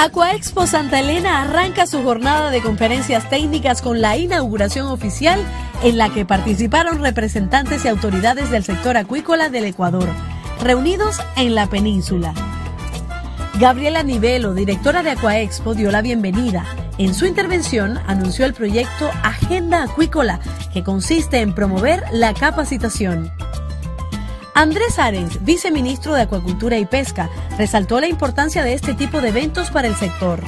Aquaexpo Santa Elena arranca su jornada de conferencias técnicas con la inauguración oficial en la que participaron representantes y autoridades del sector acuícola del Ecuador, reunidos en la península. Gabriela Nivelo, directora de Aquaexpo, dio la bienvenida. En su intervención anunció el proyecto Agenda Acuícola, que consiste en promover la capacitación. Andrés Arens, viceministro de Acuacultura y Pesca, resaltó la importancia de este tipo de eventos para el sector.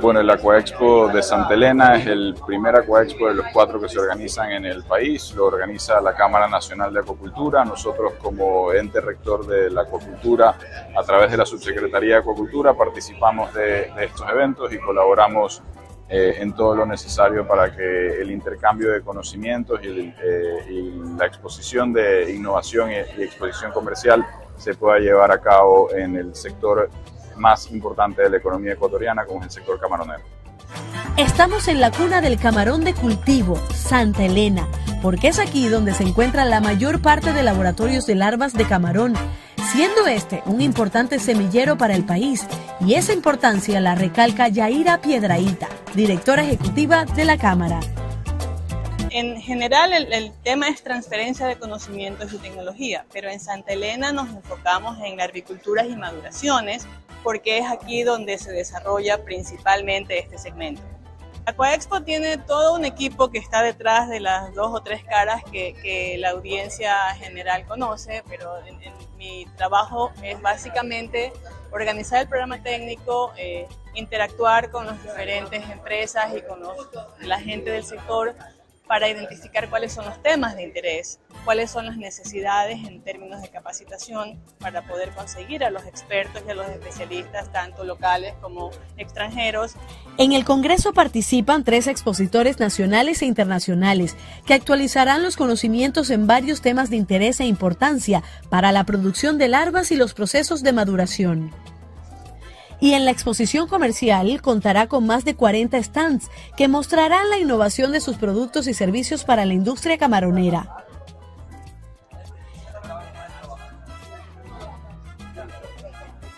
Bueno, el Aquaexpo de Santa Elena es el primer Aquaexpo de los cuatro que se organizan en el país. Lo organiza la Cámara Nacional de Acuacultura. Nosotros como ente rector de la acuacultura, a través de la Subsecretaría de Acuacultura, participamos de, estos eventos y colaboramos eh, en todo lo necesario para que el intercambio de conocimientos y, eh, la exposición de innovación y, exposición comercial se pueda llevar a cabo en el sector más importante de la economía ecuatoriana, como es el sector camaronero. Estamos en la cuna del camarón de cultivo, Santa Elena, porque es aquí donde se encuentra la mayor parte de laboratorios de larvas de camarón siendo este un importante semillero para el país, y esa importancia la recalca Yaira Piedraíta, directora ejecutiva de la Cámara. En general el, tema es transferencia de conocimientos y tecnología, pero en Santa Elena nos enfocamos en larviculturas y maduraciones porque es aquí donde se desarrolla principalmente este segmento. Aquaexpo tiene todo un equipo que está detrás de las dos o tres caras que, la audiencia general conoce, pero en, mi trabajo es básicamente organizar el programa técnico, eh, interactuar con las diferentes empresas y con la gente del sector para identificar cuáles son los temas de interés, cuáles son las necesidades en términos de capacitación para poder conseguir a los expertos y a los especialistas, tanto locales como extranjeros. En el Congreso participan tres expositores nacionales e internacionales que actualizarán los conocimientos en varios temas de interés e importancia para la producción de larvas y los procesos de maduración y en la exposición comercial contará con más de 40 stands que mostrarán la innovación de sus productos y servicios para la industria camaronera.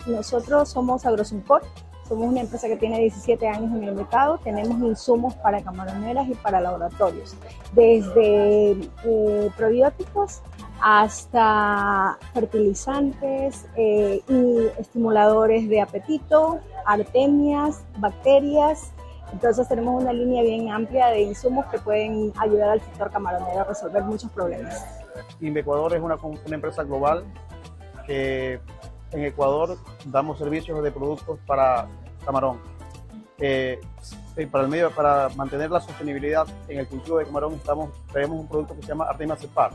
Nosotros somos Agrosumport, somos una empresa que tiene 17 años en el mercado, tenemos insumos para camaroneras y para laboratorios, desde eh, probióticos hasta fertilizantes eh, y estimuladores de apetito, artemias, bacterias. Entonces tenemos una línea bien amplia de insumos que pueden ayudar al sector camaronero a resolver muchos problemas. Ecuador es una, una empresa global que en Ecuador damos servicios de productos para camarón. Eh, para el medio, para mantener la sostenibilidad en el cultivo de camarón, estamos, tenemos un producto que se llama Artemia Cepar,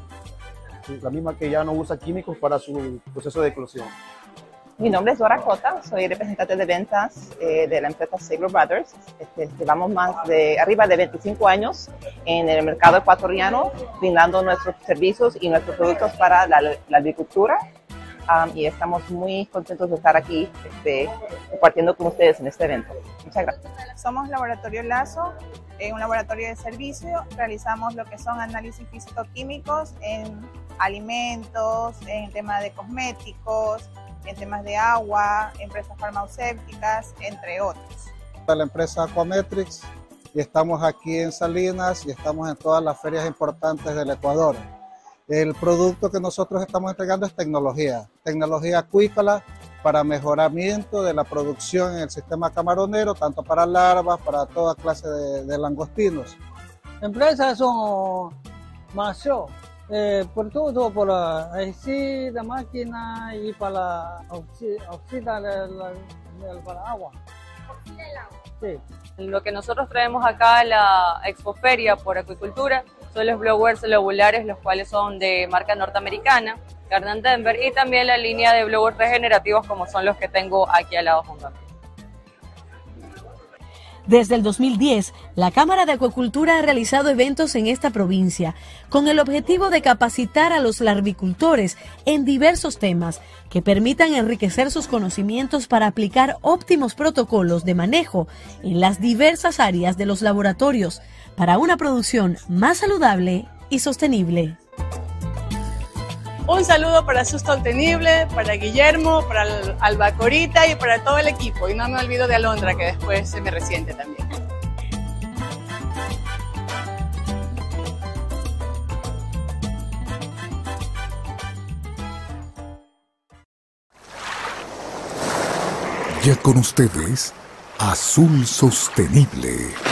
la misma que ya no usa químicos para su proceso de eclosión. Mi nombre es Dora Cota, soy representante de ventas eh, de la empresa Sabre Brothers. Este, llevamos más de arriba de 25 años en el mercado ecuatoriano, brindando nuestros servicios y nuestros productos para la, agricultura. y estamos muy contentos de estar aquí este, compartiendo con ustedes en este evento. Muchas gracias. Somos Laboratorio Lazo, un laboratorio de servicio. Realizamos lo que son análisis físico-químicos en alimentos, en temas de cosméticos, en temas de agua, empresas farmacéuticas, entre otros. La empresa Aquametrix y estamos aquí en Salinas y estamos en todas las ferias importantes del Ecuador. El producto que nosotros estamos entregando es tecnología, tecnología acuícola para mejoramiento de la producción en el sistema camaronero, tanto para larvas, para toda clase de, langostinos. Empresas son más eh, por todo, por la, la máquina y para oxidar el, para agua. Sí. Lo que nosotros traemos acá a la expoferia por acuicultura son los blowers lobulares, los cuales son de marca norteamericana, Garden Denver, y también la línea de blowers regenerativos como son los que tengo aquí al lado junto a mí. Desde el 2010, la Cámara de Acuacultura ha realizado eventos en esta provincia con el objetivo de capacitar a los larvicultores en diversos temas que permitan enriquecer sus conocimientos para aplicar óptimos protocolos de manejo en las diversas áreas de los laboratorios para una producción más saludable y sostenible. Un saludo para Sustentable, para Guillermo, para Albacorita y para todo el equipo. Y no me olvido de Alondra, que después se me resiente también. Ya con ustedes, Azul Sostenible.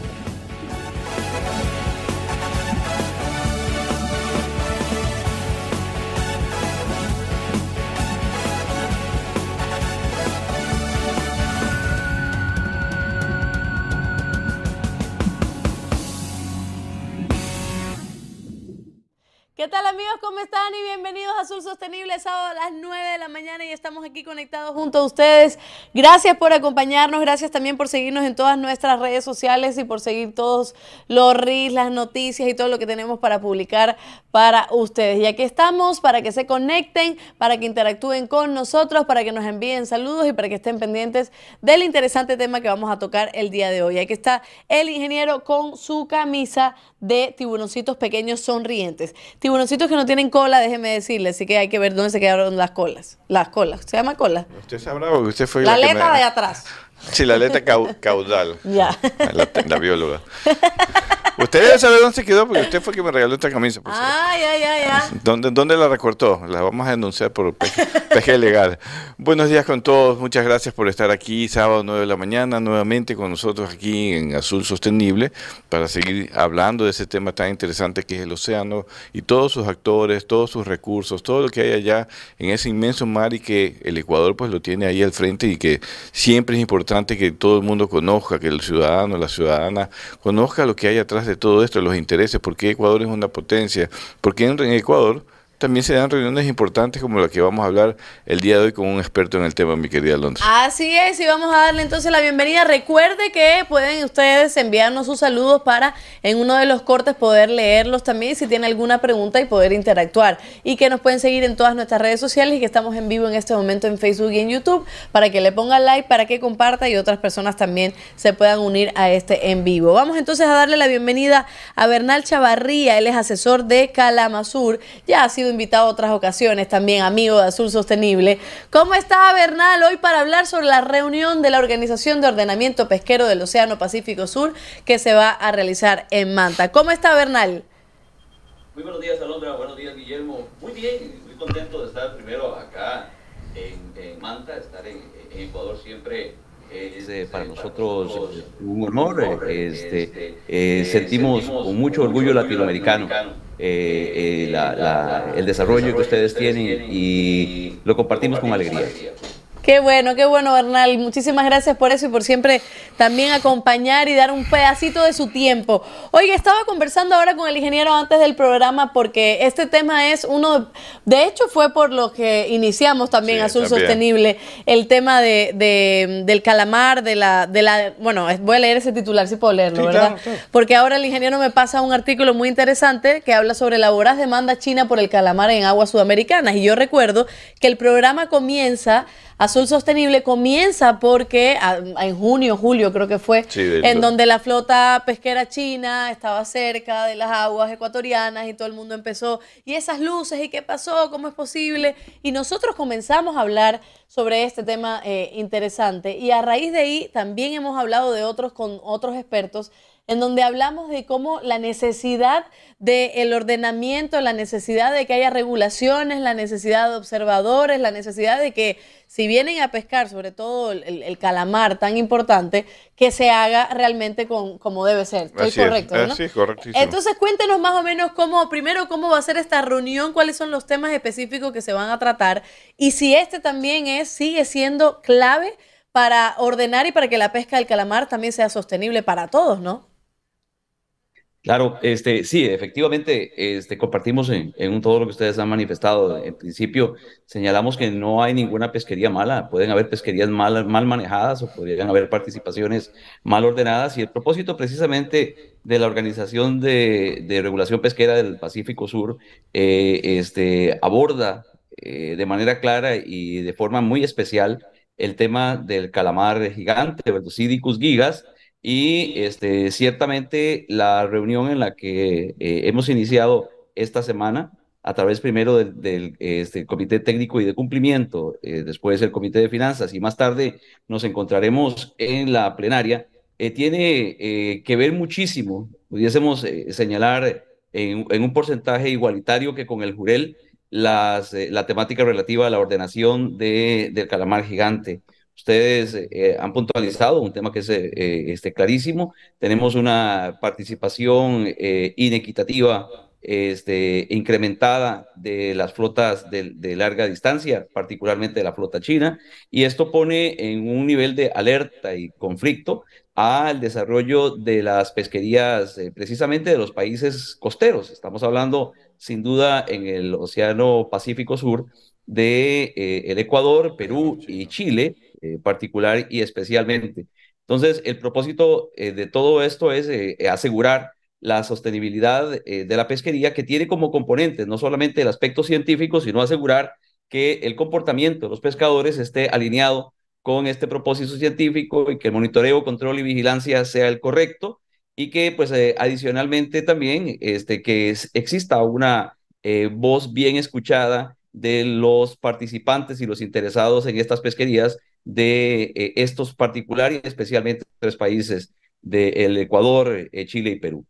Azul Sostenible, sábado a las 9 de la mañana y estamos aquí conectados junto a ustedes. Gracias por acompañarnos, gracias también por seguirnos en todas nuestras redes sociales y por seguir todos los reels, las noticias y todo lo que tenemos para publicar para ustedes. Y aquí estamos para que se conecten, para que interactúen con nosotros, para que nos envíen saludos y para que estén pendientes del interesante tema que vamos a tocar el día de hoy. Aquí está el ingeniero con su camisa de tiburoncitos pequeños sonrientes. Que no tienen cola, déjeme decirles así que hay que ver dónde se quedaron las colas. Las colas, ¿se llama cola? Usted sabrá porque usted fue la, la aleta de atrás. Sí, la aleta caudal. ya. La, la bióloga. Usted debe saber dónde se quedó porque usted fue que me regaló esta camisa. ah, ya, ya, ya. ¿Dónde, ¿Dónde la recortó? La vamos a denunciar por PG legal. Buenos días con todos. Muchas gracias por estar aquí sábado 9 de la mañana nuevamente con nosotros aquí en Azul Sostenible para seguir hablando de ese tema tan interesante que es el océano y todos sus actores, todos sus recursos, todo lo que hay allá en ese inmenso mar y que el Ecuador pues lo tiene ahí al frente y que siempre es importante que todo el mundo conozca, que el ciudadano, la ciudadana conozca lo que hay atrás de todo esto, los intereses, por qué Ecuador es una potencia, porque en Ecuador también se dan reuniones importantes como la que vamos a hablar el día de hoy con un experto en el tema, mi querida Londres. Así es, y vamos a darle entonces la bienvenida. Recuerde que pueden ustedes enviarnos sus saludos para en uno de los cortes poder leerlos también si tiene alguna pregunta y poder interactuar. Y que nos pueden seguir en todas nuestras redes sociales y que estamos en vivo en este momento en Facebook y en YouTube para que le pongan like, para que comparta y otras personas también se puedan unir a este en vivo. Vamos entonces a darle la bienvenida a Bernal Chavarría, él es asesor de Calamazur, ya ha sido invitado a otras ocasiones también, amigo de Azul Sostenible. ¿Cómo está Bernal hoy para hablar sobre la reunión de la Organización de Ordenamiento Pesquero del Océano Pacífico Sur que se va a realizar en Manta? ¿Cómo está Bernal? Muy buenos días, Alondra. Buenos días, Guillermo. Muy bien, muy contento de estar primero acá en, Manta, estar en, Ecuador siempre es eh, para nosotros un honor. Este, eh, sentimos con mucho orgullo latinoamericano eh, eh, el desarrollo que ustedes tienen y lo compartimos con alegría. Qué bueno, qué bueno, Bernal. Muchísimas gracias por eso y por siempre también acompañar y dar un pedacito de su tiempo. Oye, estaba conversando ahora con el ingeniero antes del programa porque este tema es uno, de hecho fue por lo que iniciamos también Azul Sostenible, el tema de, del calamar, de la, de la, bueno, voy a leer ese titular si puedo leerlo, ¿verdad? Porque ahora el ingeniero me pasa un artículo muy interesante que habla sobre la voraz demanda china por el calamar en aguas sudamericanas. Y yo recuerdo que el programa comienza Azul Sostenible comienza porque en junio, julio creo que fue, en donde la flota pesquera china estaba cerca de las aguas ecuatorianas y todo el mundo empezó, y esas luces, ¿y qué pasó? ¿Cómo es posible? Y nosotros comenzamos a hablar sobre este tema eh, interesante y a raíz de ahí también hemos hablado de otros con otros expertos en donde hablamos de cómo la necesidad del ordenamiento, la necesidad de que haya regulaciones, la necesidad de observadores, la necesidad de que si vienen a pescar, sobre todo el, calamar tan importante, que se haga realmente con, como debe ser. Estoy correcto, ¿no? Sí, correcto. Entonces cuéntenos más o menos cómo, primero, cómo va a ser esta reunión, cuáles son los temas específicos que se van a tratar y si este también es, sigue siendo clave para ordenar y para que la pesca del calamar también sea sostenible para todos, ¿no? Claro, este, sí, efectivamente, este, compartimos en, todo lo que ustedes han manifestado. En principio, señalamos que no hay ninguna pesquería mala, pueden haber pesquerías mal, manejadas o podrían haber participaciones mal ordenadas y el propósito precisamente de la Organización de, Regulación Pesquera del Pacífico Sur eh, este, aborda eh, de manera clara y de forma muy especial el tema del calamar gigante, Verducidicus gigas, y este, ciertamente la reunión en la que eh, hemos iniciado esta semana, a través primero del, este, Comité Técnico y de Cumplimiento, eh, después el Comité de Finanzas y más tarde nos encontraremos en la plenaria, eh, tiene que ver muchísimo, pudiésemos señalar en, en, un porcentaje igualitario que con el Jurel las, la temática relativa a la ordenación de, del calamar gigante. Ustedes eh, han puntualizado un tema que es eh, este, clarísimo. Tenemos una participación eh, inequitativa, este, incrementada de las flotas de, de, larga distancia, particularmente de la flota china, y esto pone en un nivel de alerta y conflicto al desarrollo de las pesquerías precisamente de los países costeros. Estamos hablando sin duda en el Océano Pacífico Sur de el Ecuador, Perú y Chile, eh, particular y especialmente. Entonces, el propósito eh, de todo esto es eh, asegurar la sostenibilidad de la pesquería que tiene como componente no solamente el aspecto científico, sino asegurar que el comportamiento de los pescadores esté alineado con este propósito científico y que el monitoreo, control y vigilancia sea el correcto y que pues adicionalmente también este, que exista una voz bien escuchada de los participantes y los interesados en estas pesquerías de eh, estos particulares, especialmente tres países del Ecuador, eh, Chile y Perú.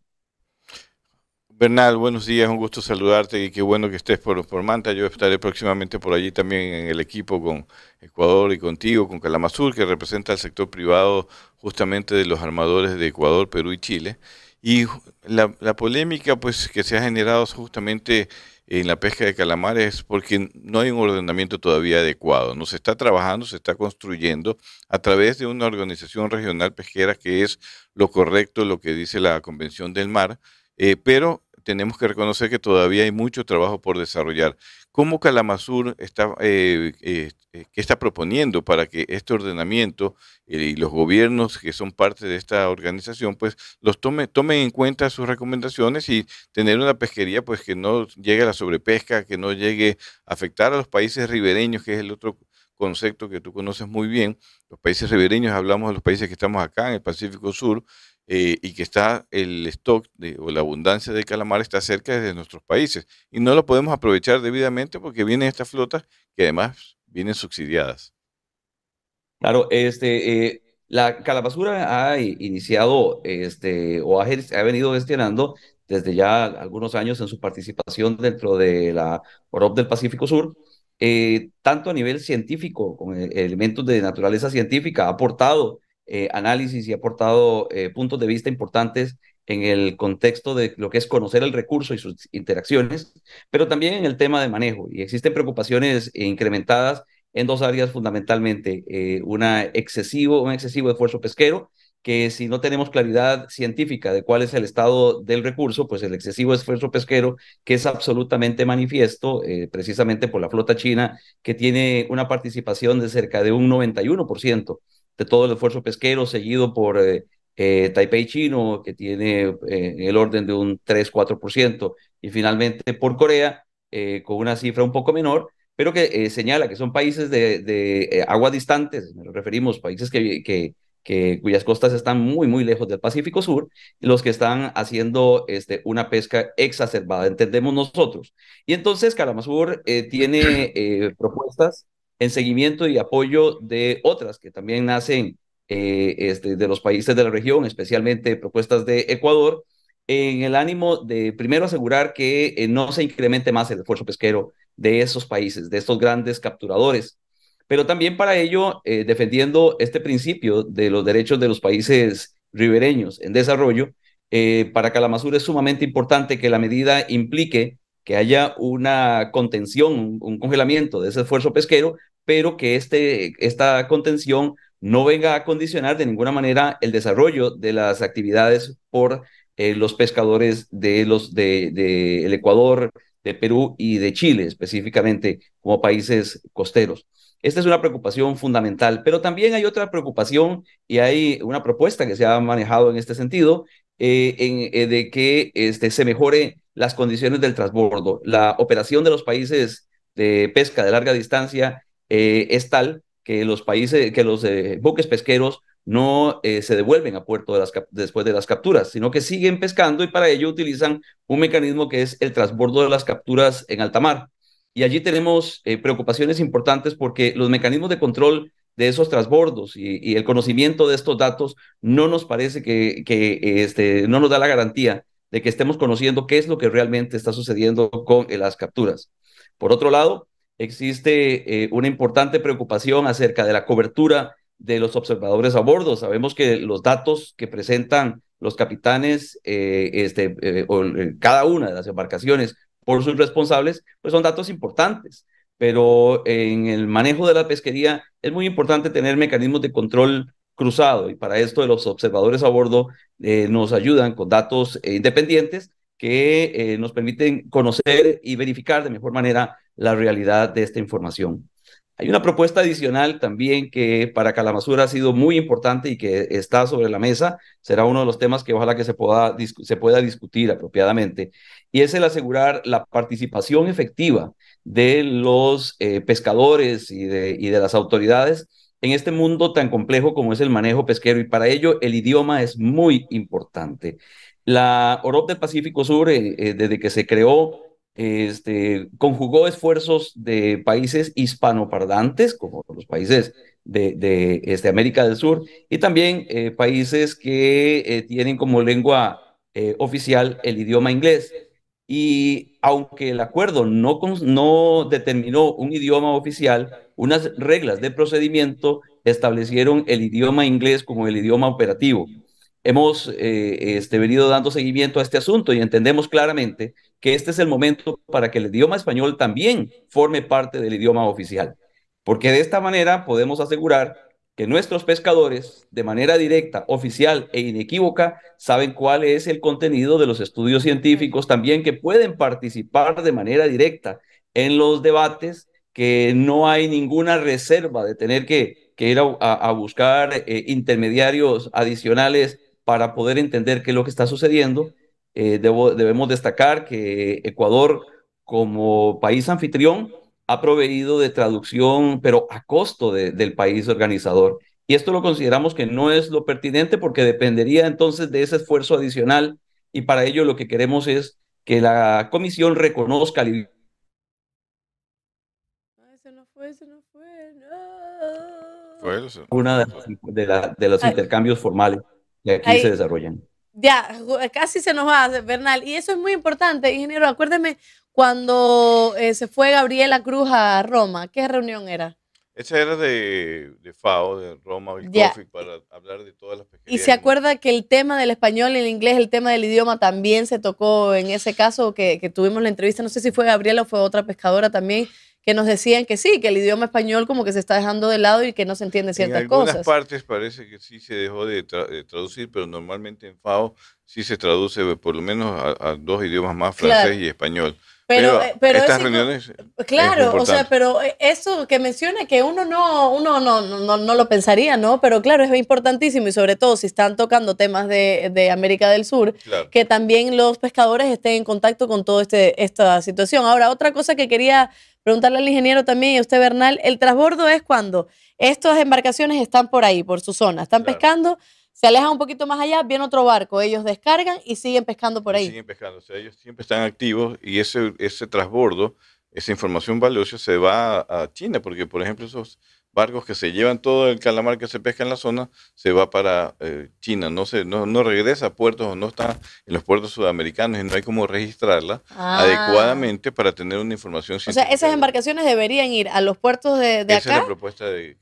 Bernal, buenos días, un gusto saludarte y qué bueno que estés por, por Manta. Yo estaré próximamente por allí también en el equipo con Ecuador y contigo, con Calamazur, que representa el sector privado justamente de los armadores de Ecuador, Perú y Chile. Y la, la polémica pues que se ha generado justamente en la pesca de calamares porque no hay un ordenamiento todavía adecuado. No se está trabajando, se está construyendo a través de una organización regional pesquera que es lo correcto, lo que dice la Convención del Mar, eh, pero tenemos que reconocer que todavía hay mucho trabajo por desarrollar. ¿Cómo Calamazur está, eh, eh, eh, qué está proponiendo para que este ordenamiento y los gobiernos que son parte de esta organización, pues los tome, tomen en cuenta sus recomendaciones y tener una pesquería pues que no llegue a la sobrepesca, que no llegue a afectar a los países ribereños, que es el otro concepto que tú conoces muy bien. Los países ribereños, hablamos de los países que estamos acá en el Pacífico Sur, eh, y que está el stock de, o la abundancia de calamar está cerca de nuestros países y no lo podemos aprovechar debidamente porque vienen estas flotas que además vienen subsidiadas. Claro, este, eh, la calabazura ha iniciado este, o ha, ha, venido gestionando desde ya algunos años en su participación dentro de la OROP del Pacífico Sur, eh, tanto a nivel científico, con elementos de naturaleza científica, ha aportado eh, análisis y ha aportado eh, puntos de vista importantes en el contexto de lo que es conocer el recurso y sus interacciones, pero también en el tema de manejo. Y existen preocupaciones incrementadas en dos áreas fundamentalmente. Eh, una excesivo, un excesivo esfuerzo pesquero, que si no tenemos claridad científica de cuál es el estado del recurso, pues el excesivo esfuerzo pesquero, que es absolutamente manifiesto, precisamente por la flota china, que tiene una participación de cerca de un 91% de todo el esfuerzo pesquero, seguido por eh, eh, Taipei chino, que tiene eh, el orden de un 3-4%, y finalmente por Corea, con una cifra un poco menor, pero que señala que son países de, de aguas distantes, nos referimos, países que, que, cuyas costas están muy, muy lejos del Pacífico Sur, los que están haciendo este, una pesca exacerbada, entendemos nosotros. Y entonces Kalamazur tiene propuestas en seguimiento y apoyo de otras que también nacen eh, este, de los países de la región, especialmente propuestas de Ecuador, en el ánimo de primero asegurar que eh, no se incremente más el esfuerzo pesquero de esos países, de estos grandes capturadores, pero también para ello eh, defendiendo este principio de los derechos de los países ribereños en desarrollo. para Kalamazur es sumamente importante que la medida implique que haya una contención, un congelamiento de ese esfuerzo pesquero, pero que este, esta contención no venga a condicionar de ninguna manera el desarrollo de las actividades por eh, los pescadores de los de, de el Ecuador, de Perú y de Chile específicamente como países costeros. Esta es una preocupación fundamental, pero también hay otra preocupación y hay una propuesta que se ha manejado en este sentido, eh, en, eh, de que este, se mejore las condiciones del transbordo. La operación de los países de pesca de larga distancia eh, es tal que los países, que los buques pesqueros no se devuelven a puerto después de las capturas, sino que siguen pescando y para ello utilizan un mecanismo que es el transbordo de las capturas en alta mar. Y allí tenemos eh, preocupaciones importantes porque los mecanismos de control de esos transbordos y, el conocimiento de estos datos no nos parece que, este, no nos da la garantía de que estemos conociendo qué es lo que realmente está sucediendo con eh, las capturas. Por otro lado, existe eh, una importante preocupación acerca de la cobertura de los observadores a bordo. Sabemos que los datos que presentan los capitanes, este, o, cada una de las embarcaciones por sus responsables, pues son datos importantes. Pero en el manejo de la pesquería es muy importante tener mecanismos de control cruzado y para esto los observadores a bordo eh, nos ayudan con datos eh, independientes que eh, nos permiten conocer y verificar de mejor manera la realidad de esta información. Hay una propuesta adicional también que para Calamasura ha sido muy importante y que está sobre la mesa. Será uno de los temas que ojalá que se pueda, se pueda discutir apropiadamente. Y es el asegurar la participación efectiva de los eh, pescadores y de, y de las autoridades en este mundo tan complejo como es el manejo pesquero. Y para ello el idioma es muy importante. La OROP del Pacífico Sur, eh, eh, desde que se creó, este, conjugó esfuerzos de países hispanoparlantes, como los países de, este, América del Sur, y también eh, países que eh, tienen como lengua eh, oficial el idioma inglés. Y aunque el acuerdo no, no determinó un idioma oficial, unas reglas de procedimiento establecieron el idioma inglés como el idioma operativo hemos este, venido dando seguimiento a este asunto y entendemos claramente que este es el momento para que el idioma español también forme parte del idioma oficial, porque de esta manera podemos asegurar que nuestros pescadores, de manera directa, oficial e inequívoca, saben cuál es el contenido de los estudios científicos, también que pueden participar de manera directa en los debates, que no hay ninguna reserva de tener que, ir a, buscar eh, intermediarios adicionales para poder entender qué es lo que está sucediendo. Eh, debemos destacar que Ecuador, como país anfitrión, ha proveído de traducción, pero a costo del país organizador. Y esto lo consideramos que no es lo pertinente porque dependería entonces de ese esfuerzo adicional y para ello lo que queremos es que la comisión reconozca el una de, de los intercambios formales y aquí se desarrollan. Ya, casi se nos va, Bernal. Y eso es muy importante, ingeniero. Acuérdeme cuando eh, se fue Gabriela Cruz a Roma, ¿qué reunión era? Esa era de, FAO, de Roma para hablar de todas las pesquerías. Y se acuerda que el tema del español y el inglés, el tema del idioma también se tocó en ese caso que, que tuvimos la entrevista. No sé si fue Gabriela o fue otra pescadora también que nos decían que sí, que el idioma español como que se está dejando de lado y que no se entiende ciertas cosas. En algunas partes parece que sí se dejó de, traducir, pero normalmente en FAO sí se traduce por lo menos a, dos idiomas más, francés y español. Pero, eh, pero, estas reuniones. Claro, o sea, pero eh, eso que menciona que uno no, uno no, no, no, lo pensaría, ¿no? Pero claro, es importantísimo y sobre todo si están tocando temas de, de América del Sur, que también los pescadores estén en contacto con toda este, esta situación. Ahora, otra cosa que quería preguntarle al ingeniero también y a usted, Bernal, el transbordo es cuando estas embarcaciones están por ahí, por su zona, están pescando, se alejan un poquito más allá, viene otro barco, ellos descargan y siguen pescando por ahí. siguen pescando, o sea, ellos siempre están activos y ese, ese transbordo, esa información valiosa se va a China, porque por ejemplo esos barcos que se llevan todo el calamar que se pesca en la zona, se va para eh, China, no, se, no, no, regresa a puertos o no está en los puertos sudamericanos y no hay como registrarla ah. adecuadamente para tener una información O sea, esas embarcaciones deberían ir a los puertos de, de acá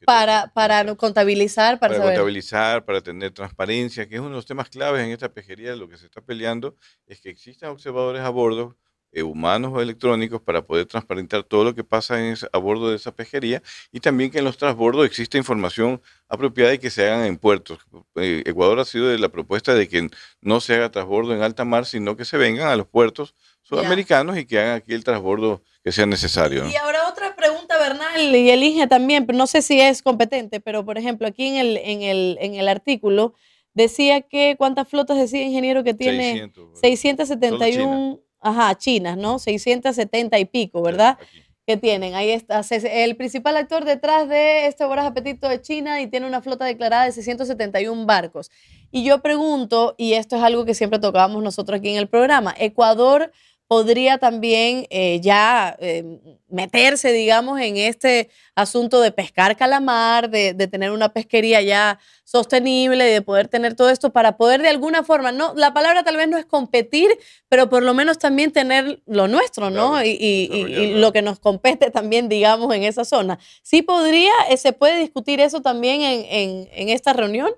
para, para contabilizar, para, para contabilizar, para tener transparencia, que es uno de los temas claves en esta pejería, lo que se está peleando es que existan observadores a bordo eh, humanos o electrónicos para poder transparentar todo lo que pasa en a bordo de esa pesquería y también que en los transbordos exista información apropiada y que se hagan en puertos. Eh, Ecuador ha sido de la propuesta de que no se haga transbordo en alta mar, sino que se vengan a los puertos sudamericanos y que hagan aquí el transbordo que sea necesario. Y ahora otra pregunta, Bernal, y elige también, pero no sé si es competente, pero por ejemplo, aquí en el, en el, en el artículo decía que cuántas flotas decía ingeniero que tiene 671 Ajá, chinas, ¿no? 670 y pico, ¿verdad? Que tienen. Ahí está. El principal actor detrás de este Voraz Apetito de China y tiene una flota declarada de 671 barcos. Y yo pregunto, y esto es algo que siempre tocábamos nosotros aquí en el programa, Ecuador podría también eh, ya eh, meterse, digamos, en este asunto de pescar calamar, de, tener una pesquería ya sostenible, de poder tener todo esto para poder de alguna forma, no, la palabra tal vez no es competir, pero por lo menos también tener lo nuestro, ¿no? y, lo que nos compete también, digamos, en esa zona. ¿Sí podría, eh, se puede discutir eso también en, en esta reunión?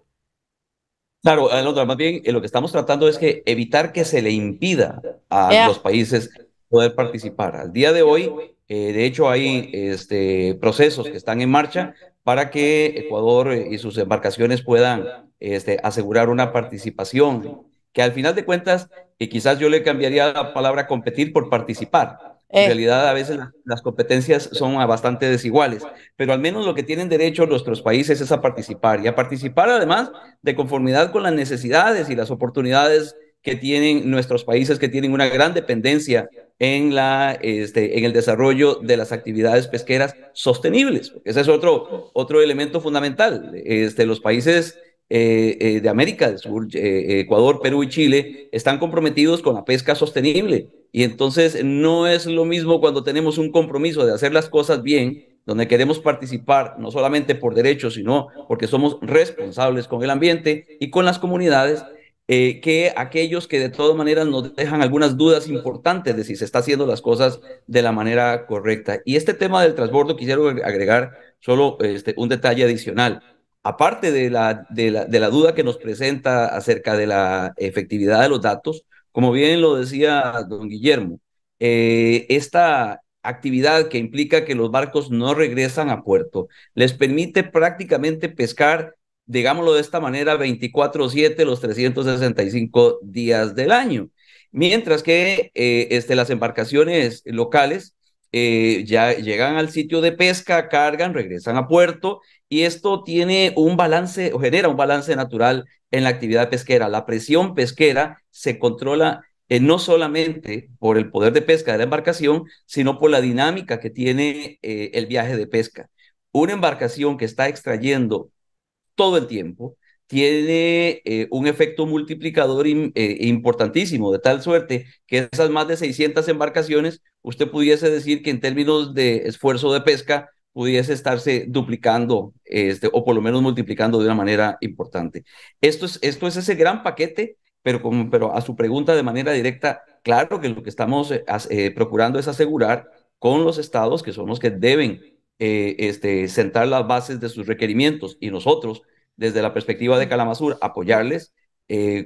Claro, Alondra, más bien eh, lo que estamos tratando es que evitar que se le impida a los países poder participar. Al día de hoy, eh, de hecho, hay este, procesos que están en marcha para que Ecuador y sus embarcaciones puedan este, asegurar una participación, que al final de cuentas, y quizás yo le cambiaría la palabra competir por participar en eh. realidad, a veces las, competencias son bastante desiguales, pero al menos lo que tienen derecho nuestros países es a participar y a participar además de conformidad con las necesidades y las oportunidades que tienen nuestros países que tienen una gran dependencia en, la, este, en el desarrollo de las actividades pesqueras sostenibles. Ese es otro, otro elemento fundamental. Este, los países eh, eh, de América del Sur, Ecuador, Perú y Chile, están comprometidos con la pesca sostenible y entonces no es lo mismo cuando tenemos un compromiso de hacer las cosas bien, donde queremos participar no solamente por derechos, sino porque somos responsables con el ambiente y con las comunidades, eh, que aquellos que de todas maneras nos dejan algunas dudas importantes de si se está haciendo las cosas de la manera correcta. Y este tema del transbordo, quisiera agregar solo este, un detalle adicional. Aparte de la, de, la, de la duda que nos presenta acerca de la efectividad de los datos, como bien lo decía don Guillermo, eh, esta actividad que implica que los barcos no regresan a puerto les permite prácticamente pescar, digámoslo de esta manera, 24/7 los 365 días del año. Mientras que eh, este, las embarcaciones locales eh, ya llegan al sitio de pesca, cargan, regresan a puerto y esto tiene un balance o genera un balance natural en la actividad pesquera. La presión pesquera se controla eh, no solamente por el poder de pesca de la embarcación, sino por la dinámica que tiene eh, el viaje de pesca. Una embarcación que está extrayendo todo el tiempo tiene eh, un efecto multiplicador importantísimo, de tal suerte que esas más de 600 embarcaciones, usted pudiese decir que en términos de esfuerzo de pesca, pudiese estarse duplicando este, o por lo menos multiplicando de una manera importante. Esto es, esto es ese gran paquete, pero, como, pero a su pregunta de manera directa, claro que lo que estamos eh, eh, procurando es asegurar con los estados, que son los que deben eh, este, sentar las bases de sus requerimientos, y nosotros, desde la perspectiva de Calamazur, apoyarles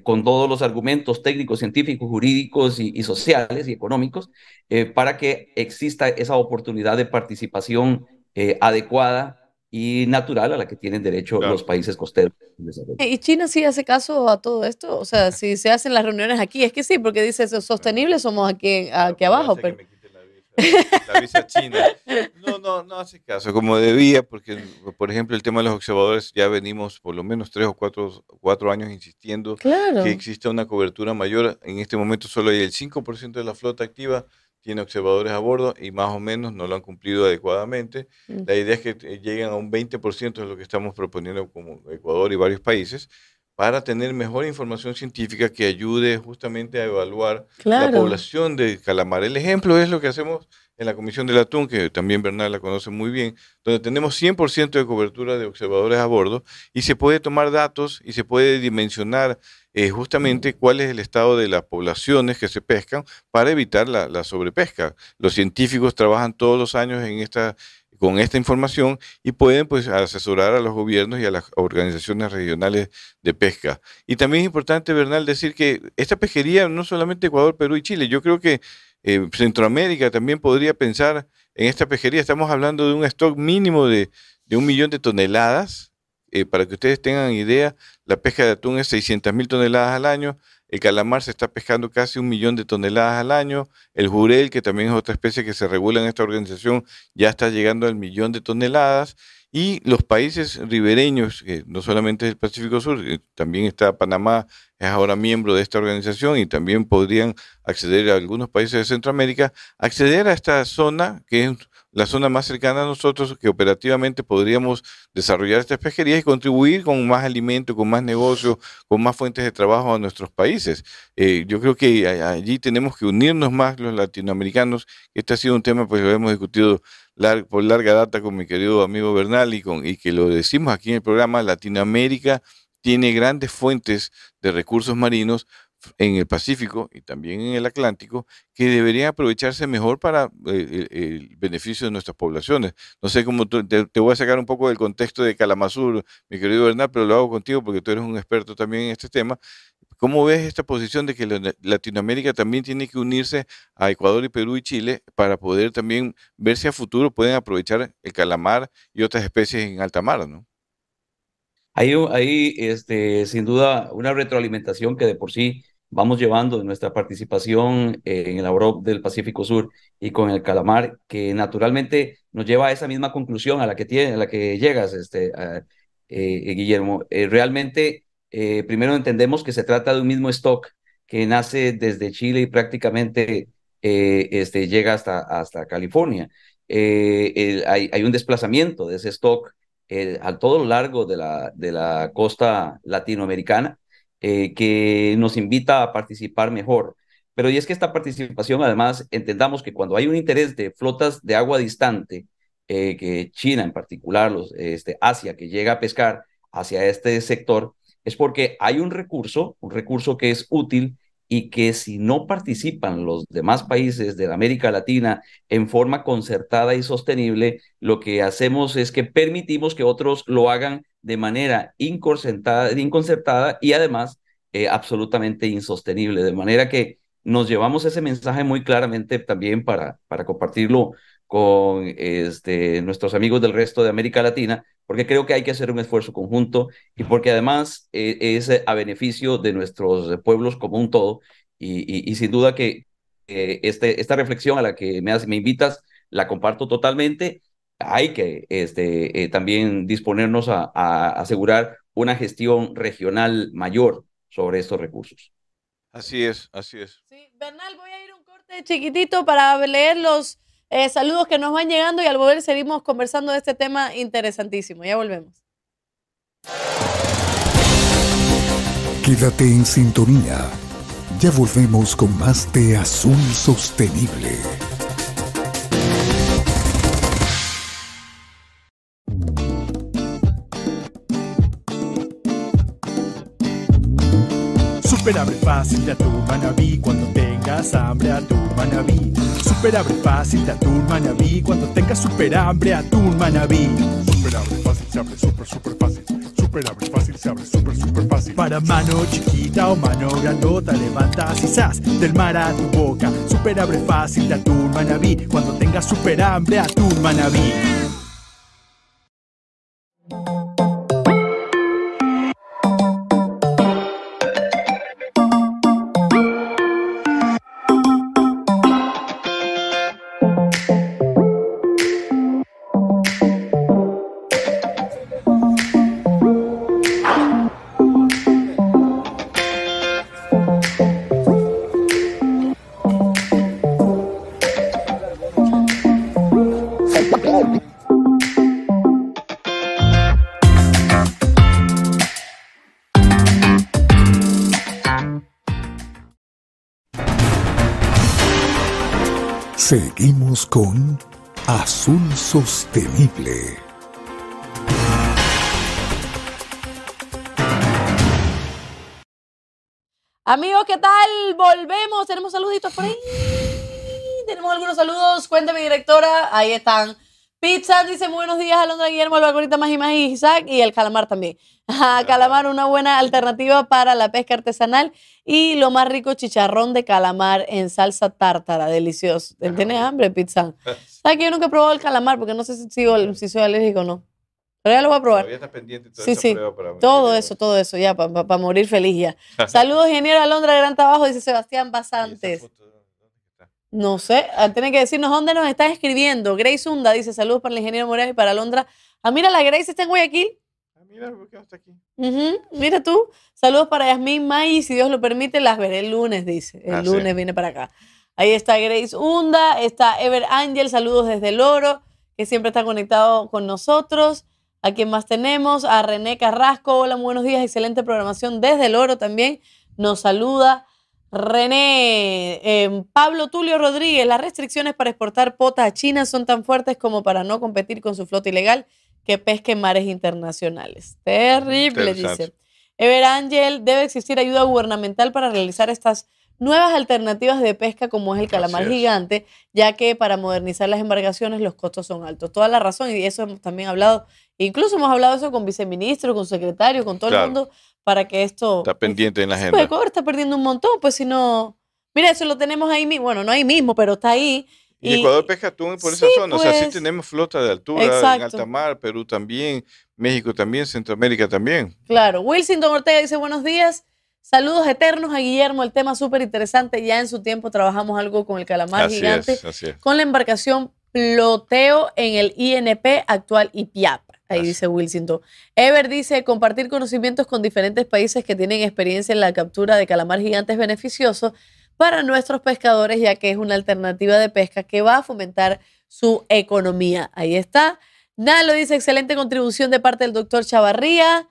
con todos los argumentos técnicos, científicos, jurídicos y, sociales y económicos, para que exista esa oportunidad de participación eh, adecuada y natural a la que tienen derecho los países costeros. ¿Y China sí hace caso a todo esto? O sea, si se hacen las reuniones aquí, es que sí, porque dice, sostenible somos aquí, aquí abajo. Pero... La visa china. No, no, no hace caso como debía, porque, por ejemplo, el tema de los observadores, ya venimos por lo menos tres o cuatro, cuatro años insistiendo que exista una cobertura mayor. En este momento solo hay el 5% de la flota activa tiene observadores a bordo y más o menos no lo han cumplido adecuadamente. Mm. La idea es que eh, lleguen a un 20% de lo que estamos proponiendo como Ecuador y varios países para tener mejor información científica que ayude justamente a evaluar la población de calamar. El ejemplo es lo que hacemos en la Comisión del Atún, que también Bernal la conoce muy bien, donde tenemos 100% de cobertura de observadores a bordo y se puede tomar datos y se puede dimensionar eh, justamente cuál es el estado de las poblaciones que se pescan para evitar la, sobrepesca. Los científicos trabajan todos los años en esta, con esta información y pueden pues asesorar a los gobiernos y a las organizaciones regionales de pesca. Y también es importante, Bernal, decir que esta pesquería no solamente Ecuador, Perú y Chile, yo creo que eh, Centroamérica también podría pensar en esta pesquería. Estamos hablando de un stock mínimo de, un millón de toneladas. Eh, para que ustedes tengan idea, la pesca de atún es 600 mil toneladas al año. El calamar se está pescando casi un millón de toneladas al año. El jurel, que también es otra especie que se regula en esta organización, ya está llegando al millón de toneladas. Y los países ribereños, no solamente el Pacífico Sur, eh, también está Panamá, es ahora miembro de esta organización y también podrían acceder a algunos países de Centroamérica, acceder a esta zona, que es la zona más cercana a nosotros, que operativamente podríamos desarrollar estas pesquerías y contribuir con más alimento, con más negocio, con más fuentes de trabajo a nuestros países. Eh, yo creo que allí tenemos que unirnos más los latinoamericanos. Este ha sido un tema, pues lo hemos discutido por larga data con mi querido amigo Bernal y, con, y que lo decimos aquí en el programa, Latinoamérica tiene grandes fuentes de recursos marinos en el Pacífico y también en el Atlántico que deberían aprovecharse mejor para eh, el, beneficio de nuestras poblaciones. No sé cómo te, voy a sacar un poco del contexto de Kalamazur, mi querido Bernal, pero lo hago contigo porque tú eres un experto también en este tema. ¿Cómo ves esta posición de que Latinoamérica también tiene que unirse a Ecuador y Perú y Chile para poder también ver si a futuro pueden aprovechar el calamar y otras especies en alta mar, ¿no? Hay, hay este, sin duda una retroalimentación que de por sí vamos llevando nuestra participación en el AUROP del Pacífico Sur y con el calamar, que naturalmente nos lleva a esa misma conclusión a la que, tiene, a la que llegas, este, eh, Guillermo. Eh, realmente eh, primero entendemos que se trata de un mismo stock que nace desde Chile y prácticamente este, llega hasta, hasta California. Hay, hay, un desplazamiento de ese stock a todo lo largo de la, de la costa latinoamericana que nos invita a participar mejor. Pero y es que esta participación, además, entendamos que cuando hay un interés de flotas de agua distante, que China en particular, los, este, Asia, que llega a pescar hacia este sector, es porque hay un recurso, un recurso que es útil y que si no participan los demás países de América Latina en forma concertada y sostenible, lo que hacemos es que permitimos que otros lo hagan de manera inconcertada, y además eh, absolutamente insostenible, de manera que nos llevamos ese mensaje muy claramente también para, para compartirlo con este, nuestros amigos del resto de América Latina, porque creo que hay que hacer un esfuerzo conjunto y porque además eh, es a beneficio de nuestros pueblos como un todo. Y, sin duda que eh, este, esta reflexión a la que me, me invitas la comparto totalmente. Hay que este, eh, también disponernos a, a asegurar una gestión regional mayor sobre estos recursos. Así es, así es. Sí, Bernal, voy a ir un corte chiquitito para leer los eh, saludos que nos van llegando y al volver seguimos conversando de este tema interesantísimo. Ya volvemos. Quédate en sintonía. Ya volvemos con más de Azul Sostenible. Super abre fácil de atún manabí cuando tengas hambre atún manabí. Super abre fácil de atún manabí cuando tengas super hambre atún manabí. Super abre fácil se abre super super fácil. Super abre fácil se abre super super fácil. Para mano chiquita o mano grandota levantas y sas del mar a tu boca. Super abre fácil de atún manabí cuando tengas super hambre atún manabí. Seguimos con Azul Sostenible. Amigos, ¿qué tal? Volvemos. Tenemos saluditos por ahí. Tenemos algunos saludos. Cuéntame, directora. Ahí están. Pizza dice buenos días, Alondra Guillermo, Albacorita más y más y Isaac y el calamar también. calamar, una buena alternativa para la pesca artesanal y lo más rico, chicharrón de calamar en salsa tártara, delicioso. ¿Tienes hambre, Pizza? ¿Sabes que yo nunca he probado el calamar porque no sé si, si soy alérgico o no? Pero ya lo voy a probar. Todavía está pendiente toda sí, sí. para todo eso, todo eso, ya, para morir feliz ya. Saludos, ingeniero Alondra, gran trabajo, dice Sebastián Basantes. No sé, ah, tiene que decirnos dónde nos están escribiendo. Grace Hunda dice saludos para el ingeniero Morales y para Alondra. Ah, mira, la Grace está en Guayaquil. Ah, mira, ¿por qué no está aquí? Mira tú. Saludos para Yasmín May, si Dios lo permite, las veré el lunes, dice. El Ah, sí. lunes viene para acá. Ahí está Grace Hunda, está Ever Ángel, saludos desde el Oro, que siempre está conectado con nosotros. ¿A quién más tenemos? A René Carrasco, hola, buenos días, excelente programación desde el Oro también. Nos saluda. René, eh, Pablo Tulio Rodríguez, las restricciones para exportar potas a China son tan fuertes como para no competir con su flota ilegal que pesque en mares internacionales. Terrible, dice. Ever Ángel, debe existir ayuda gubernamental para realizar estas nuevas alternativas de pesca como es el calamar gigante, ya que para modernizar las embarcaciones los costos son altos. Toda la razón, y eso hemos también hablado, incluso hemos hablado eso con viceministros, con secretarios, con todo Claro. el mundo, para que esto... Está pendiente en la Pues agenda. Ecuador está perdiendo un montón, pues si no... Mira, eso lo tenemos ahí mismo, bueno, no ahí mismo, pero está ahí. Y Ecuador pesca atún por esa Sí, zona. O sea, sí pues. tenemos flota de altura en alta mar, Perú también, México también, Centroamérica también. Claro, Wilson Ortega dice buenos días. Saludos eternos a Guillermo, el tema súper interesante. Ya en su tiempo trabajamos algo con el calamar Así gigante, es, así es. con la embarcación Ploteo en el INP actual IPIAP. Ahí dice Wilson. Ever dice, compartir conocimientos con diferentes países que tienen experiencia en la captura de calamar gigante es beneficioso para nuestros pescadores, ya que es una alternativa de pesca que va a fomentar su economía. Ahí está. Nalo dice, excelente contribución de parte del doctor Chavarría.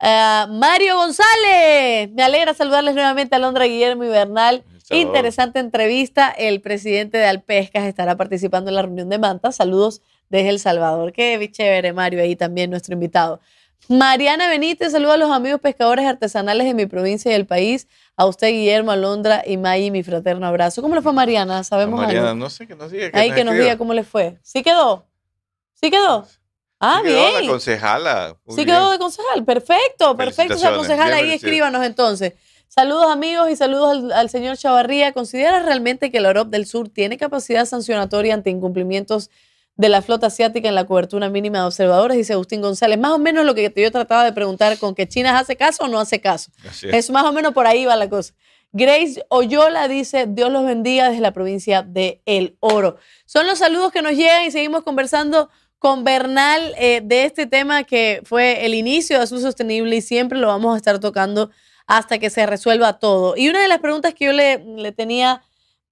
Ah, Mario González, me alegra saludarles nuevamente a Londra Guillermo y Bernal. Interesante entrevista. El presidente de Alpescas estará participando en la reunión de Manta. Saludos desde El Salvador. Qué chévere, Mario, ahí también nuestro invitado. Mariana Benítez, saluda a los amigos pescadores artesanales de mi provincia y del país. A usted, Guillermo, Alondra y May, mi fraterno abrazo. ¿Cómo le fue a Mariana? ¿Sabemos Mariana, algo? no sé, que nos diga. Ahí que nos diga cómo le fue. ¿Sí quedó? ¿Sí quedó? Ah, Sí quedó bien. La concejala. Muy Sí quedó de concejal. Perfecto, perfecto. Concejal bien ahí escríbanos entonces. Saludos amigos y saludos al, al señor Chavarría. ¿Considera realmente que la Europa del Sur tiene capacidad sancionatoria ante incumplimientos de la flota asiática en la cobertura mínima de observadores? Dice Agustín González. Más o menos lo que yo trataba de preguntar con que China hace caso o no hace caso. Es más o menos por ahí va la cosa. Grace Oyola dice, Dios los bendiga desde la provincia de El Oro. Son los saludos que nos llegan y seguimos conversando con Bernal eh, de este tema que fue el inicio de Azul Sostenible y siempre lo vamos a estar tocando hasta que se resuelva todo. Y una de las preguntas que yo le, le tenía,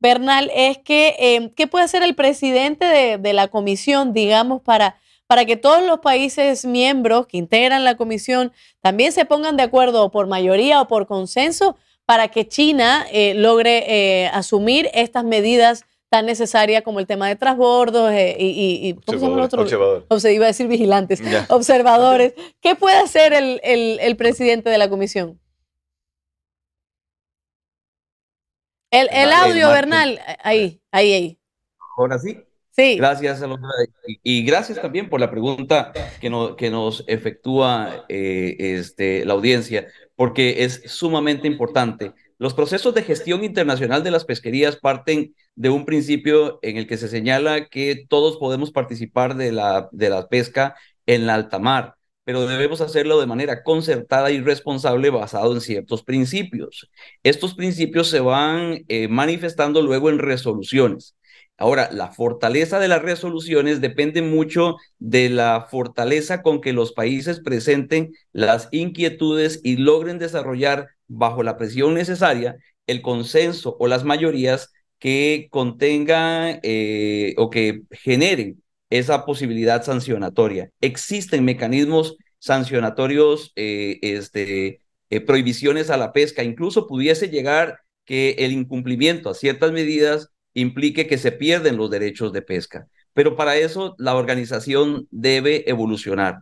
Bernal, es que, eh, ¿qué puede hacer el presidente de, de la comisión, digamos, para, para que todos los países miembros que integran la comisión también se pongan de acuerdo por mayoría o por consenso para que China eh, logre eh, asumir estas medidas tan necesarias como el tema de transbordos eh, y, y- ¿cómo se llama el otro? Observador. Obse- iba a decir vigilantes, observadores. ¿Qué puede hacer el, el- el presidente de la comisión? El, el audio, Marco. Bernal, ahí, ahí, ahí. Ahora sí. Sí. Gracias. Y, y gracias también por la pregunta que, no- que nos efectúa eh, este, la audiencia, porque es sumamente importante. Los procesos de gestión internacional de las pesquerías parten de un principio en el que se señala que todos podemos participar de la, de la pesca en la alta mar, pero debemos hacerlo de manera concertada y responsable basado en ciertos principios. Estos principios se van eh, manifestando luego en resoluciones. Ahora, la fortaleza de las resoluciones depende mucho de la fortaleza con que los países presenten las inquietudes y logren desarrollar bajo la presión necesaria el consenso o las mayorías que contengan eh, o que generen esa posibilidad sancionatoria. Existen mecanismos sancionatorios, eh, este, eh, prohibiciones a la pesca, incluso pudiese llegar que el incumplimiento a ciertas medidas implique que se pierden los derechos de pesca. Pero para eso la organización debe evolucionar.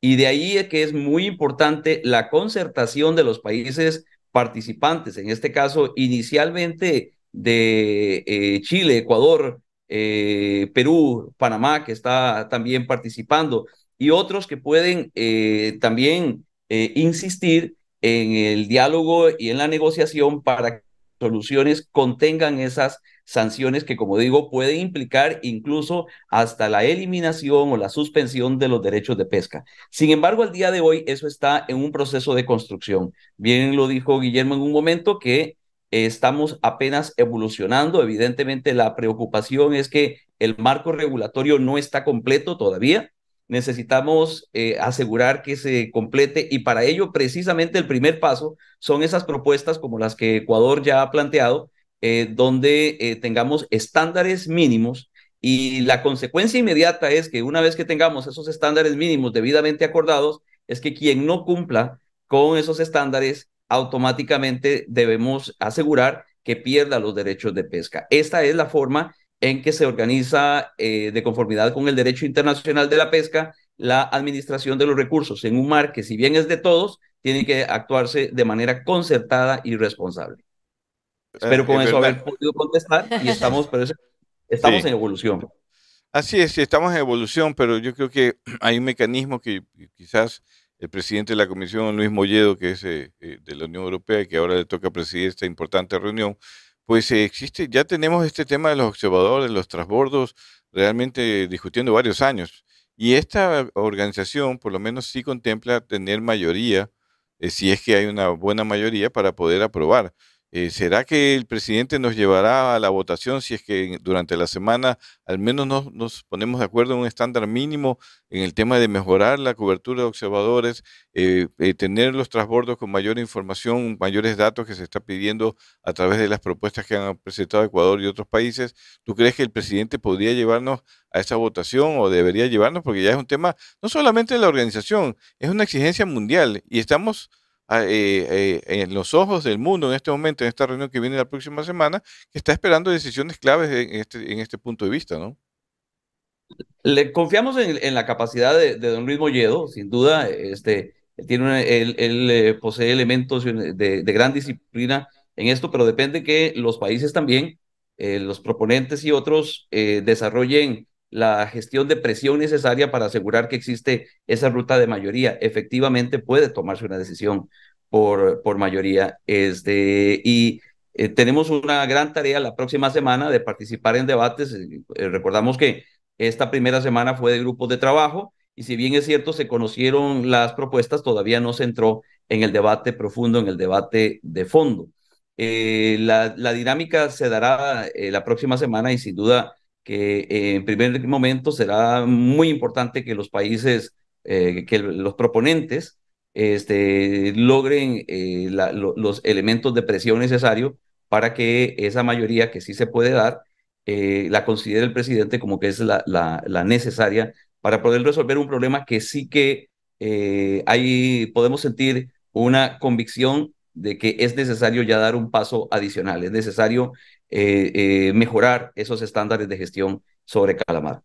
Y de ahí es que es muy importante la concertación de los países participantes, en este caso inicialmente de eh, Chile, Ecuador, eh, Perú, Panamá, que está también participando, y otros que pueden eh, también eh, insistir en el diálogo y en la negociación para que soluciones contengan esas sanciones que, como digo, pueden implicar incluso hasta la eliminación o la suspensión de los derechos de pesca. Sin embargo, al día de hoy eso está en un proceso de construcción. Bien lo dijo Guillermo en un momento que estamos apenas evolucionando. Evidentemente, la preocupación es que el marco regulatorio no está completo todavía. Necesitamos eh, asegurar que se complete y para ello precisamente el primer paso son esas propuestas como las que Ecuador ya ha planteado, eh, donde eh, tengamos estándares mínimos y la consecuencia inmediata es que una vez que tengamos esos estándares mínimos debidamente acordados, es que quien no cumpla con esos estándares automáticamente debemos asegurar que pierda los derechos de pesca. Esta es la forma en que se organiza eh, de conformidad con el derecho internacional de la pesca la administración de los recursos en un mar que si bien es de todos, tiene que actuarse de manera concertada y responsable. Espero con eso haber podido contestar y estamos, pero estamos en evolución. Así es, estamos en evolución, pero yo creo que hay un mecanismo que quizás el presidente de la Comisión, Luis Molledo, que es eh, eh, de la Unión Europea y que ahora le toca presidir esta importante reunión, pues eh, existe, ya tenemos este tema de los observadores, los transbordos, realmente discutiendo varios años. Y esta organización, por lo menos, sí contempla tener mayoría, si es que hay una buena mayoría, para poder aprobar. Eh, ¿Será que el presidente nos llevará a la votación si es que durante la semana al menos nos, ponemos de acuerdo en un estándar mínimo en el tema de mejorar la cobertura de observadores, eh, eh, tener los transbordos con mayor información, mayores datos que se está pidiendo a través de las propuestas que han presentado Ecuador y otros países? ¿Tú crees que el presidente podría llevarnos a esa votación o debería llevarnos? Porque ya es un tema no solamente de la organización, es una exigencia mundial y estamos eh, eh, en los ojos del mundo en este momento, en esta reunión que viene la próxima semana, que está esperando decisiones claves en este, en este punto de vista, ¿no? Le confiamos en, la capacidad de, don Luis Molledo, sin duda, este, tiene él, eh, posee elementos de, gran disciplina en esto, pero depende que los países también, los proponentes y otros, desarrollen la gestión de presión necesaria para asegurar que existe esa ruta de mayoría. Efectivamente puede tomarse una decisión por, por mayoría. Este, y eh, tenemos una gran tarea la próxima semana de participar en debates. Eh, recordamos que esta primera semana fue de grupos de trabajo y si bien es cierto, se conocieron las propuestas, todavía no se entró en el debate profundo, en el debate de fondo. Eh, la, la, dinámica se dará la próxima semana y sin duda que en primer momento será muy importante que los países, eh, que los proponentes este, logren eh, los elementos de presión necesarios para que esa mayoría que sí se puede dar, eh, la considere el presidente como que es la, la, necesaria para poder resolver un problema que sí que ahí podemos sentir una convicción de que es necesario ya dar un paso adicional, es necesario eh, eh, mejorar esos estándares de gestión sobre calamar.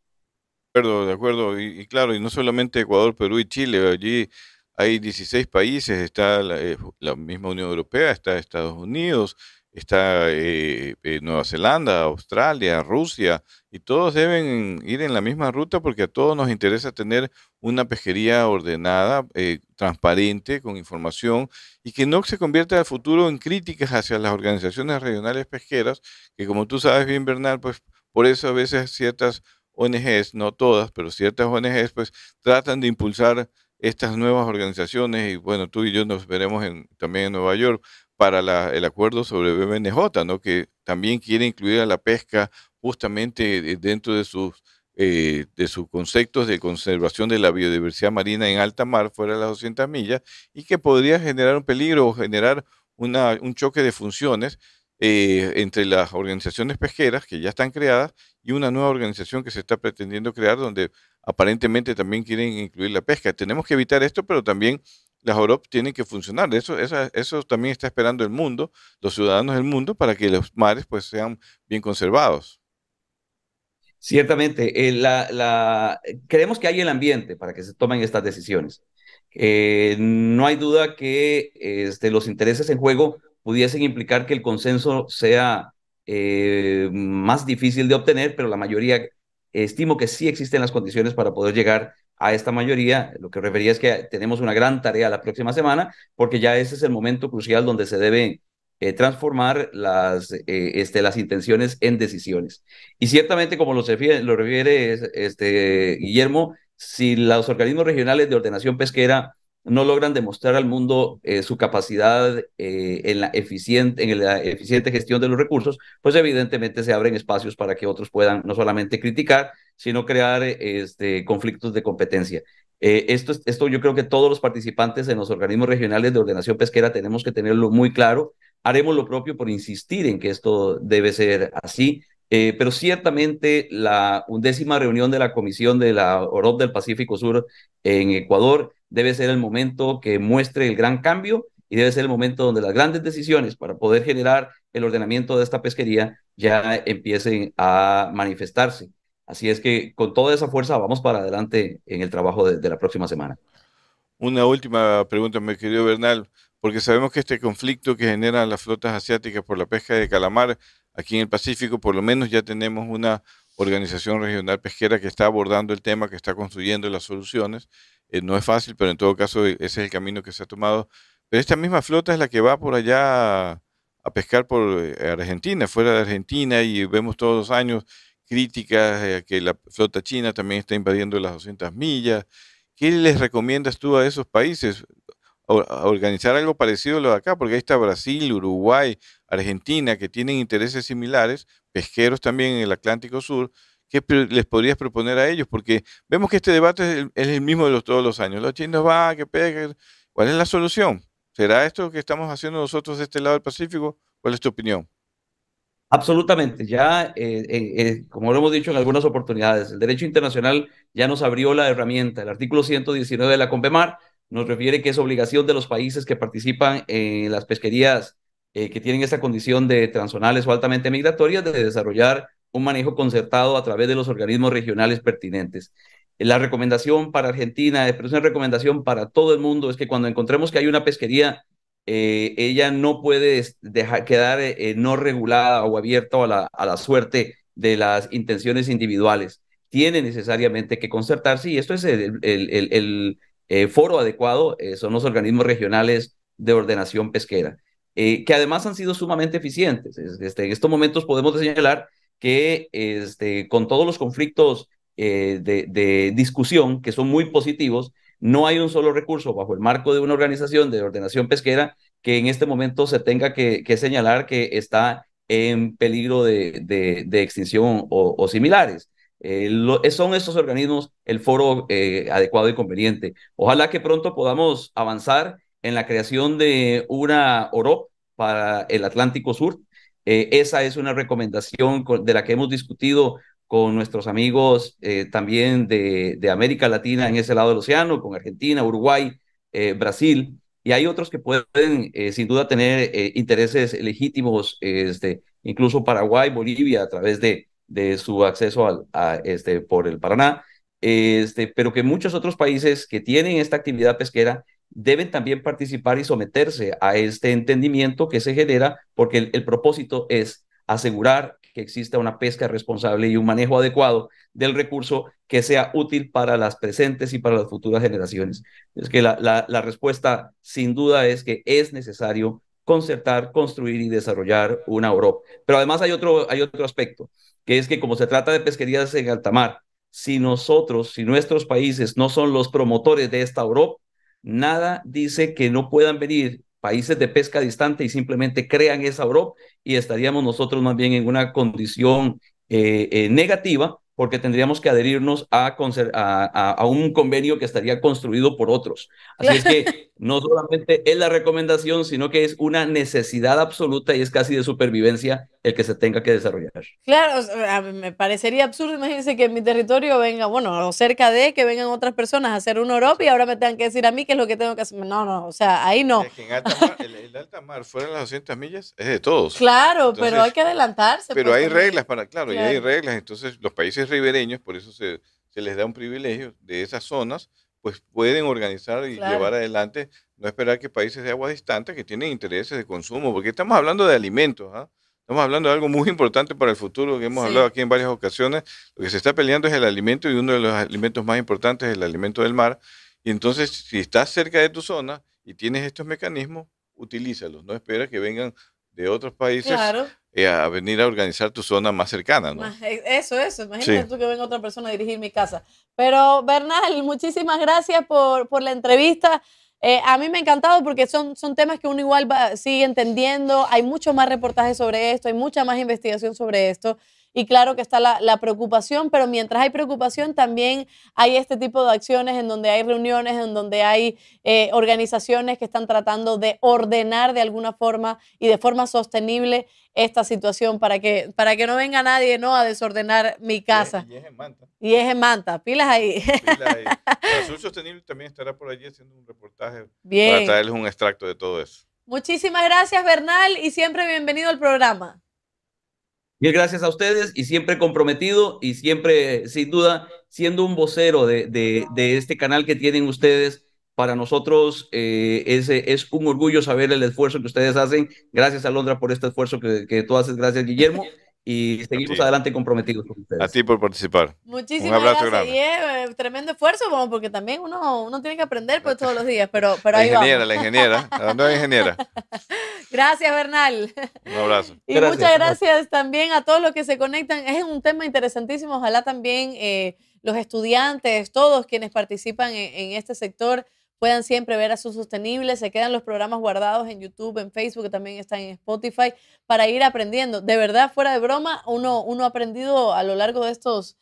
De acuerdo, de acuerdo. Y, claro, y no solamente Ecuador, Perú y Chile, allí hay 16 países, está la, eh, la misma Unión Europea, está Estados Unidos, está eh, eh, Nueva Zelanda, Australia, Rusia, y todos deben ir en la misma ruta porque a todos nos interesa tener una pesquería ordenada, eh, transparente, con información, y que no se convierta el futuro en críticas hacia las organizaciones regionales pesqueras, que como tú sabes bien, Bernal, pues por eso a veces ciertas ONGs, no todas, pero ciertas ONGs, pues tratan de impulsar estas nuevas organizaciones y bueno, tú y yo nos veremos en, también en Nueva York para el acuerdo sobre BMNJ, ¿no? que también quiere incluir a la pesca justamente dentro de sus, eh, de sus conceptos de conservación de la biodiversidad marina en alta mar, fuera de las 200 millas, y que podría generar un peligro o generar una, un choque de funciones eh, entre las organizaciones pesqueras que ya están creadas y una nueva organización que se está pretendiendo crear donde aparentemente también quieren incluir la pesca. Tenemos que evitar esto, pero también las OROP tienen que funcionar. Eso, eso, también está esperando el mundo, los ciudadanos del mundo, para que los mares pues sean bien conservados. Ciertamente, eh, creemos que hay el ambiente para que se tomen estas decisiones. Eh, no hay duda que este, los intereses en juego pudiesen implicar que el consenso sea eh, más difícil de obtener, pero la mayoría estimo que sí existen las condiciones para poder llegar a esta mayoría. Lo que refería es que tenemos una gran tarea la próxima semana, porque ya ese es el momento crucial donde se debe eh, transformar las, eh, este, las intenciones en decisiones. Y ciertamente, como lo, refiere, lo refiere este, Guillermo, si los organismos regionales de ordenación pesquera no logran demostrar al mundo eh, su capacidad en, la eficiente, en la eficiente gestión de los recursos, pues evidentemente se abren espacios para que otros puedan no solamente criticar, sino crear este, conflictos de competencia. esto, esto yo creo que todos los participantes en los organismos regionales de ordenación pesquera tenemos que tenerlo muy claro haremos lo propio por insistir en que esto debe ser así. Eh, pero ciertamente la undécima reunión de la Comisión de la OROP del Pacífico Sur en Ecuador debe ser el momento que muestre el gran cambio y debe ser el momento donde las grandes decisiones para poder generar el ordenamiento de esta pesquería ya empiecen a manifestarse. Así es que con toda esa fuerza vamos para adelante en el trabajo de, de la próxima semana. Una última pregunta, mi querido Bernal porque sabemos que este conflicto que generan las flotas asiáticas por la pesca de calamar aquí en el Pacífico, por lo menos ya tenemos una organización regional pesquera que está abordando el tema, que está construyendo las soluciones. Eh, no es fácil, pero en todo caso e, ese es el camino que se ha tomado. Pero esta misma flota es la que va por allá a, pescar por eh, Argentina, fuera de Argentina, y vemos todos los años críticas eh, que la flota china también está invadiendo las 200 millas. ¿Qué les recomiendas tú a esos países? Organizar algo parecido a lo de acá, porque ahí está Brasil, Uruguay, Argentina, que tienen intereses similares, pesqueros también en el Atlántico Sur. ¿Qué les podrías proponer a ellos? Porque vemos que este debate es el, mismo de los, todos los años. Los chinos van, que pegan. ¿Cuál es la solución? ¿Será esto que estamos haciendo nosotros de este lado del Pacífico? ¿Cuál es tu opinión? Absolutamente, ya eh, eh, eh, como lo hemos dicho en algunas oportunidades, el derecho internacional ya nos abrió la herramienta. El artículo 119 de la COMPEMAR nos refiere que es obligación de los países que participan en las pesquerías eh, que tienen esta condición de transonales o altamente migratorias de desarrollar un manejo concertado a través de los organismos regionales pertinentes. La recomendación para Argentina, pero es una recomendación para todo el mundo, es que cuando encontremos que hay una pesquería, eh, ella no puede dejar, quedar eh, no regulada o abierta a la, a la suerte de las intenciones individuales. Tiene necesariamente que concertarse y esto es el eh, foro adecuado eh, son los organismos regionales de ordenación pesquera, eh, que además han sido sumamente eficientes. Este, en estos momentos podemos señalar que este, con todos los conflictos de, discusión, que son muy positivos, no hay un solo recurso bajo el marco de una organización de ordenación pesquera que en este momento se tenga que, señalar que está en peligro de, extinción o similares. Eh, son estos organismos el foro eh, adecuado y conveniente. Ojalá que pronto podamos avanzar en la creación de una OROP para el Atlántico Sur. Eh, esa es una recomendación de la que hemos discutido con nuestros amigos también de, de, América Latina en ese lado del océano, con Argentina, Uruguay, Brasil, y hay otros que pueden sin duda tener intereses legítimos, este, incluso Paraguay, Bolivia, a través de, de su acceso a, este, por el Paraná, este, pero que muchos otros países que tienen esta actividad pesquera deben también participar y someterse a este entendimiento que se genera, porque el, propósito es asegurar que exista una pesca responsable y un manejo adecuado del recurso que sea útil para las presentes y para las futuras generaciones. Es que la, la respuesta sin duda es que es necesario concertar, construir y desarrollar una Europa. Pero además hay otro, hay otro aspecto que es que como se trata de pesquerías en alta mar, si nosotros, si nuestros países no son los promotores de esta Europa, nada dice que no puedan venir países de pesca distante y simplemente crean esa Europa y estaríamos nosotros más bien en una condición eh, eh, negativa porque tendríamos que adherirnos a, a, un convenio que estaría construido por otros. Así es que no solamente es la recomendación, sino que es una necesidad absoluta y es casi de supervivencia el que se tenga que desarrollar. Claro, me parecería absurdo, imagínense que en mi territorio venga, bueno, o cerca de que vengan otras personas a hacer un Europa y ahora me tengan que decir a mí qué es lo que tengo que hacer. No, no, o sea, ahí no. en alta mar, el, alta mar fuera de las 200 millas es de todos. Claro, pero hay que adelantarse. Pero pues, hay reglas para, claro, y hay reglas, entonces los países ribereños, por eso se, se, les da un privilegio de esas zonas, pues pueden organizar y llevar adelante, no esperar que países de agua distante que tienen intereses de consumo, porque estamos hablando de alimentos, ¿ah? Estamos hablando de algo muy importante para el futuro, que hemos hablado aquí en varias ocasiones. Lo que se está peleando es el alimento y uno de los alimentos más importantes es el alimento del mar. Y entonces, si estás cerca de tu zona y tienes estos mecanismos, utilízalos. No esperes que vengan de otros países Claro. Eh, a venir a organizar tu zona más cercana. ¿no? Eh, Eso, eso. Imagínate Sí. tú que venga otra persona a dirigir mi casa. Pero, Bernal, muchísimas gracias por, por la entrevista. Eh, a mí me ha encantado porque son, son temas que uno igual va, sigue entendiendo. Hay mucho más reportajes sobre esto, hay mucha más investigación sobre esto. Y claro que está la, la preocupación, pero mientras hay preocupación, también hay este tipo de acciones en donde hay reuniones, en donde hay eh, organizaciones que están tratando de ordenar de alguna forma y de forma sostenible esta situación para que, para que no venga nadie ¿no? a desordenar mi casa. Y es en Manta. Y es en Manta, pilas ahí. Pila ahí. Azul Sostenible también estará por allí haciendo un reportaje Bien. para traerles un extracto de todo eso. Muchísimas gracias, Bernal, y siempre bienvenido al programa. Mil gracias a ustedes y siempre comprometido y siempre, sin duda, siendo un vocero de, de, este canal que tienen ustedes. Para nosotros eh, es, es un orgullo saber el esfuerzo que ustedes hacen. Gracias, Alondra, por este esfuerzo que, que tú haces. Gracias, Guillermo. Y seguimos adelante comprometidos con ustedes. A ti por participar. Muchísimas un abrazo gracias. grande. Y es eh, tremendo esfuerzo, bueno, porque también uno, uno tiene que aprender pues, todos los días, pero, pero La ahí ingeniera, vamos. la ingeniera, la nueva ingeniera. Gracias, Bernal. Un abrazo. Y muchas gracias también a todos los que se conectan. Es un tema interesantísimo. Ojalá también eh, los estudiantes, todos quienes participan en, en este sector, puedan siempre ver a sus sostenibles. Se quedan los programas guardados en YouTube, en Facebook, que también están en Spotify, para ir aprendiendo. De verdad, fuera de broma, uno, uno ha aprendido a lo largo de estos,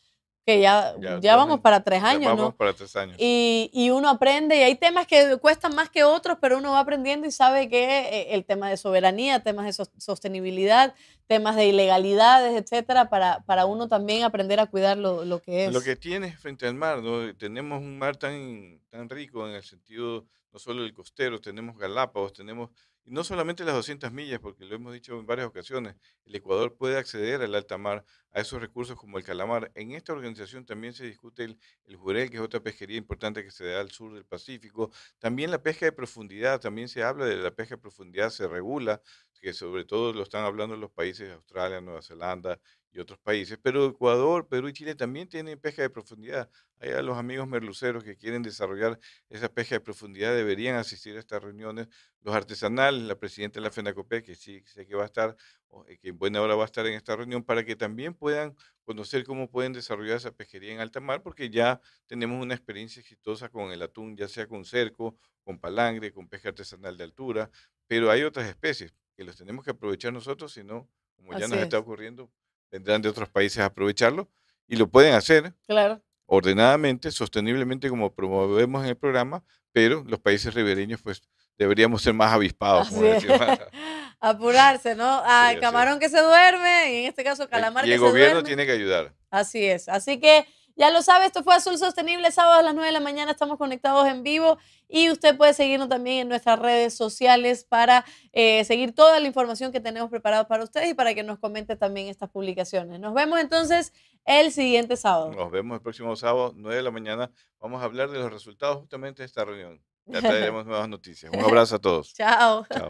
que ya, ya, Ya, vamos para tres Ya años, Vamos ¿no? para tres años. Y, y uno aprende, y hay temas que cuestan más que otros, pero uno va aprendiendo y sabe que eh, el tema de soberanía, temas de sos- sostenibilidad, temas de ilegalidades, etcétera, para, para uno también aprender a cuidar lo, lo que es. Lo que tienes frente al mar, ¿no? Tenemos un mar tan, tan rico en el sentido no solo del costero, tenemos Galápagos, tenemos, y no solamente las 200 millas, porque lo hemos dicho en varias ocasiones, el Ecuador puede acceder al alta mar a esos recursos como el calamar. En esta organización también se discute el, el jurel, que es otra pesquería importante que se da al sur del Pacífico. También la pesca de profundidad, también se habla de la pesca de profundidad, se regula, que sobre todo lo están hablando los países de Australia, Nueva Zelanda y otros países, pero Ecuador, Perú y Chile también tienen pesca de profundidad. Hay a los amigos merluceros que quieren desarrollar esa pesca de profundidad, deberían asistir a estas reuniones. Los artesanales, la presidenta de la FENACOPE, que sí sé que va a estar, eh, que en buena hora va a estar en esta reunión, para que también puedan conocer cómo pueden desarrollar esa pesquería en alta mar, porque ya tenemos una experiencia exitosa con el atún, ya sea con cerco, con palangre, con pesca artesanal de altura, pero hay otras especies que las tenemos que aprovechar nosotros, si no, como ya Así nos está es. ocurriendo, vendrán de otros países a aprovecharlo y lo pueden hacer Claro. ordenadamente, sosteniblemente, como promovemos en el programa, pero los países ribereños, pues, deberíamos ser más avispados, como. Apurarse, ¿no? Es. camarón que se duerme, y en este caso calamar Y que el se gobierno duerme. tiene que ayudar. Así es. Así que ya lo sabe, esto fue Azul Sostenible, sábado a las 9 de la mañana estamos conectados en vivo y usted puede seguirnos también en nuestras redes sociales para eh, seguir toda la información que tenemos preparado para ustedes y para que nos comente también estas publicaciones. Nos vemos entonces el siguiente sábado. Nos vemos el próximo sábado, 9 de la mañana. Vamos a hablar de los resultados justamente de esta reunión. Ya traeremos nuevas noticias. Un abrazo a todos. Chao. Chao.